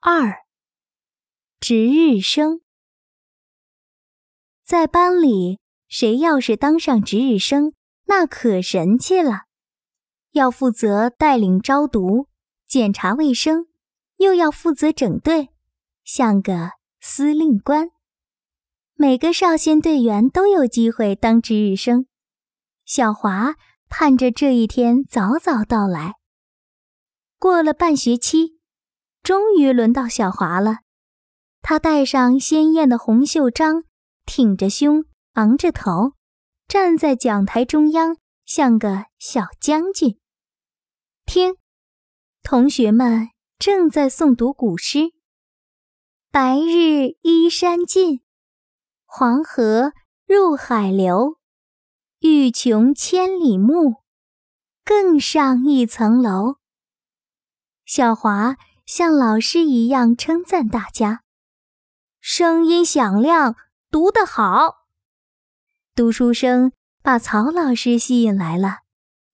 二值日生，在班里，谁要是当上值日生，那可神气了。要负责带领招读、检查卫生，又要负责整队，像个司令官。每个少先队员都有机会当值日生。小华盼着这一天早早到来。过了半学期。终于轮到小华了，他戴上鲜艳的红袖章，挺着胸，昂着头，站在讲台中央，像个小将军。听，同学们正在诵读古诗：“白日依山尽，黄河入海流。欲穷千里目，更上一层楼。”小华。像老师一样称赞大家，声音响亮，读得好。读书声把曹老师吸引来了，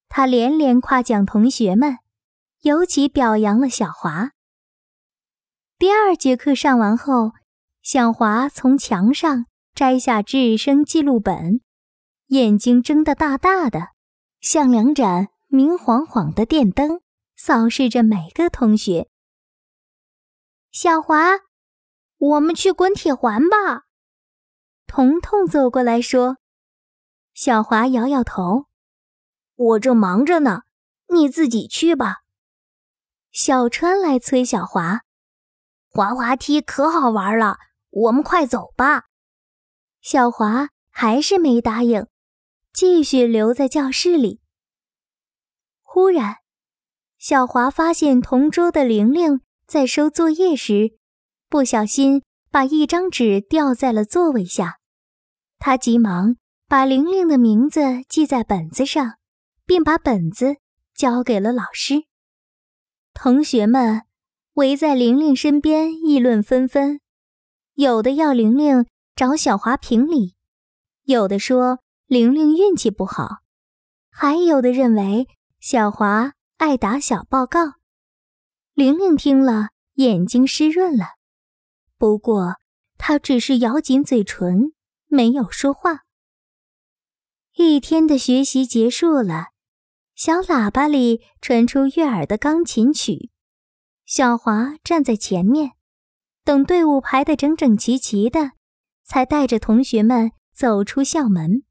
他连连夸奖同学们，尤其表扬了小华。第二节课上完后，小华从墙上摘下值日生记录本，眼睛睁得大大的，像两盏明晃晃的电灯，扫视着每个同学。小华，我们去滚铁环吧。彤彤走过来说：“小华摇摇头，我正忙着呢，你自己去吧。”小川来催小华：“滑滑梯可好玩了，我们快走吧。”小华还是没答应，继续留在教室里。忽然，小华发现同桌的玲玲。在收作业时，不小心把一张纸掉在了座位下。他急忙把玲玲的名字记在本子上，并把本子交给了老师。同学们围在玲玲身边议论纷纷，有的要玲玲找小华评理，有的说玲玲运气不好，还有的认为小华爱打小报告。玲玲听了，眼睛湿润了，不过她只是咬紧嘴唇，没有说话。一天的学习结束了，小喇叭里传出悦耳的钢琴曲。小华站在前面，等队伍排得整整齐齐的，才带着同学们走出校门。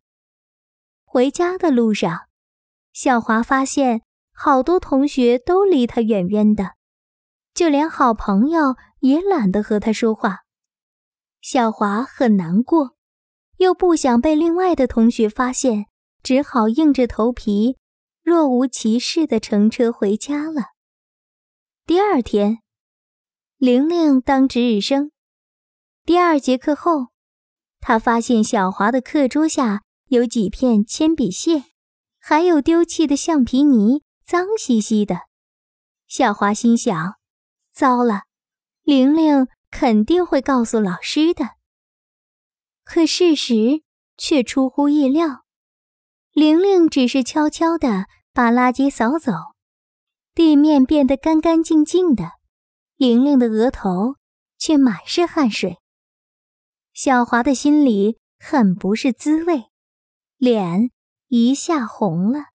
回家的路上，小华发现好多同学都离他远远的。就连好朋友也懒得和他说话，小华很难过，又不想被另外的同学发现，只好硬着头皮，若无其事的乘车回家了。第二天，玲玲当值日生。第二节课后，他发现小华的课桌下有几片铅笔屑，还有丢弃的橡皮泥，脏兮兮的。小华心想。糟了，玲玲肯定会告诉老师的。可事实却出乎意料，玲玲只是悄悄地把垃圾扫走，地面变得干干净净的，玲玲的额头却满是汗水。小华的心里很不是滋味，脸一下红了。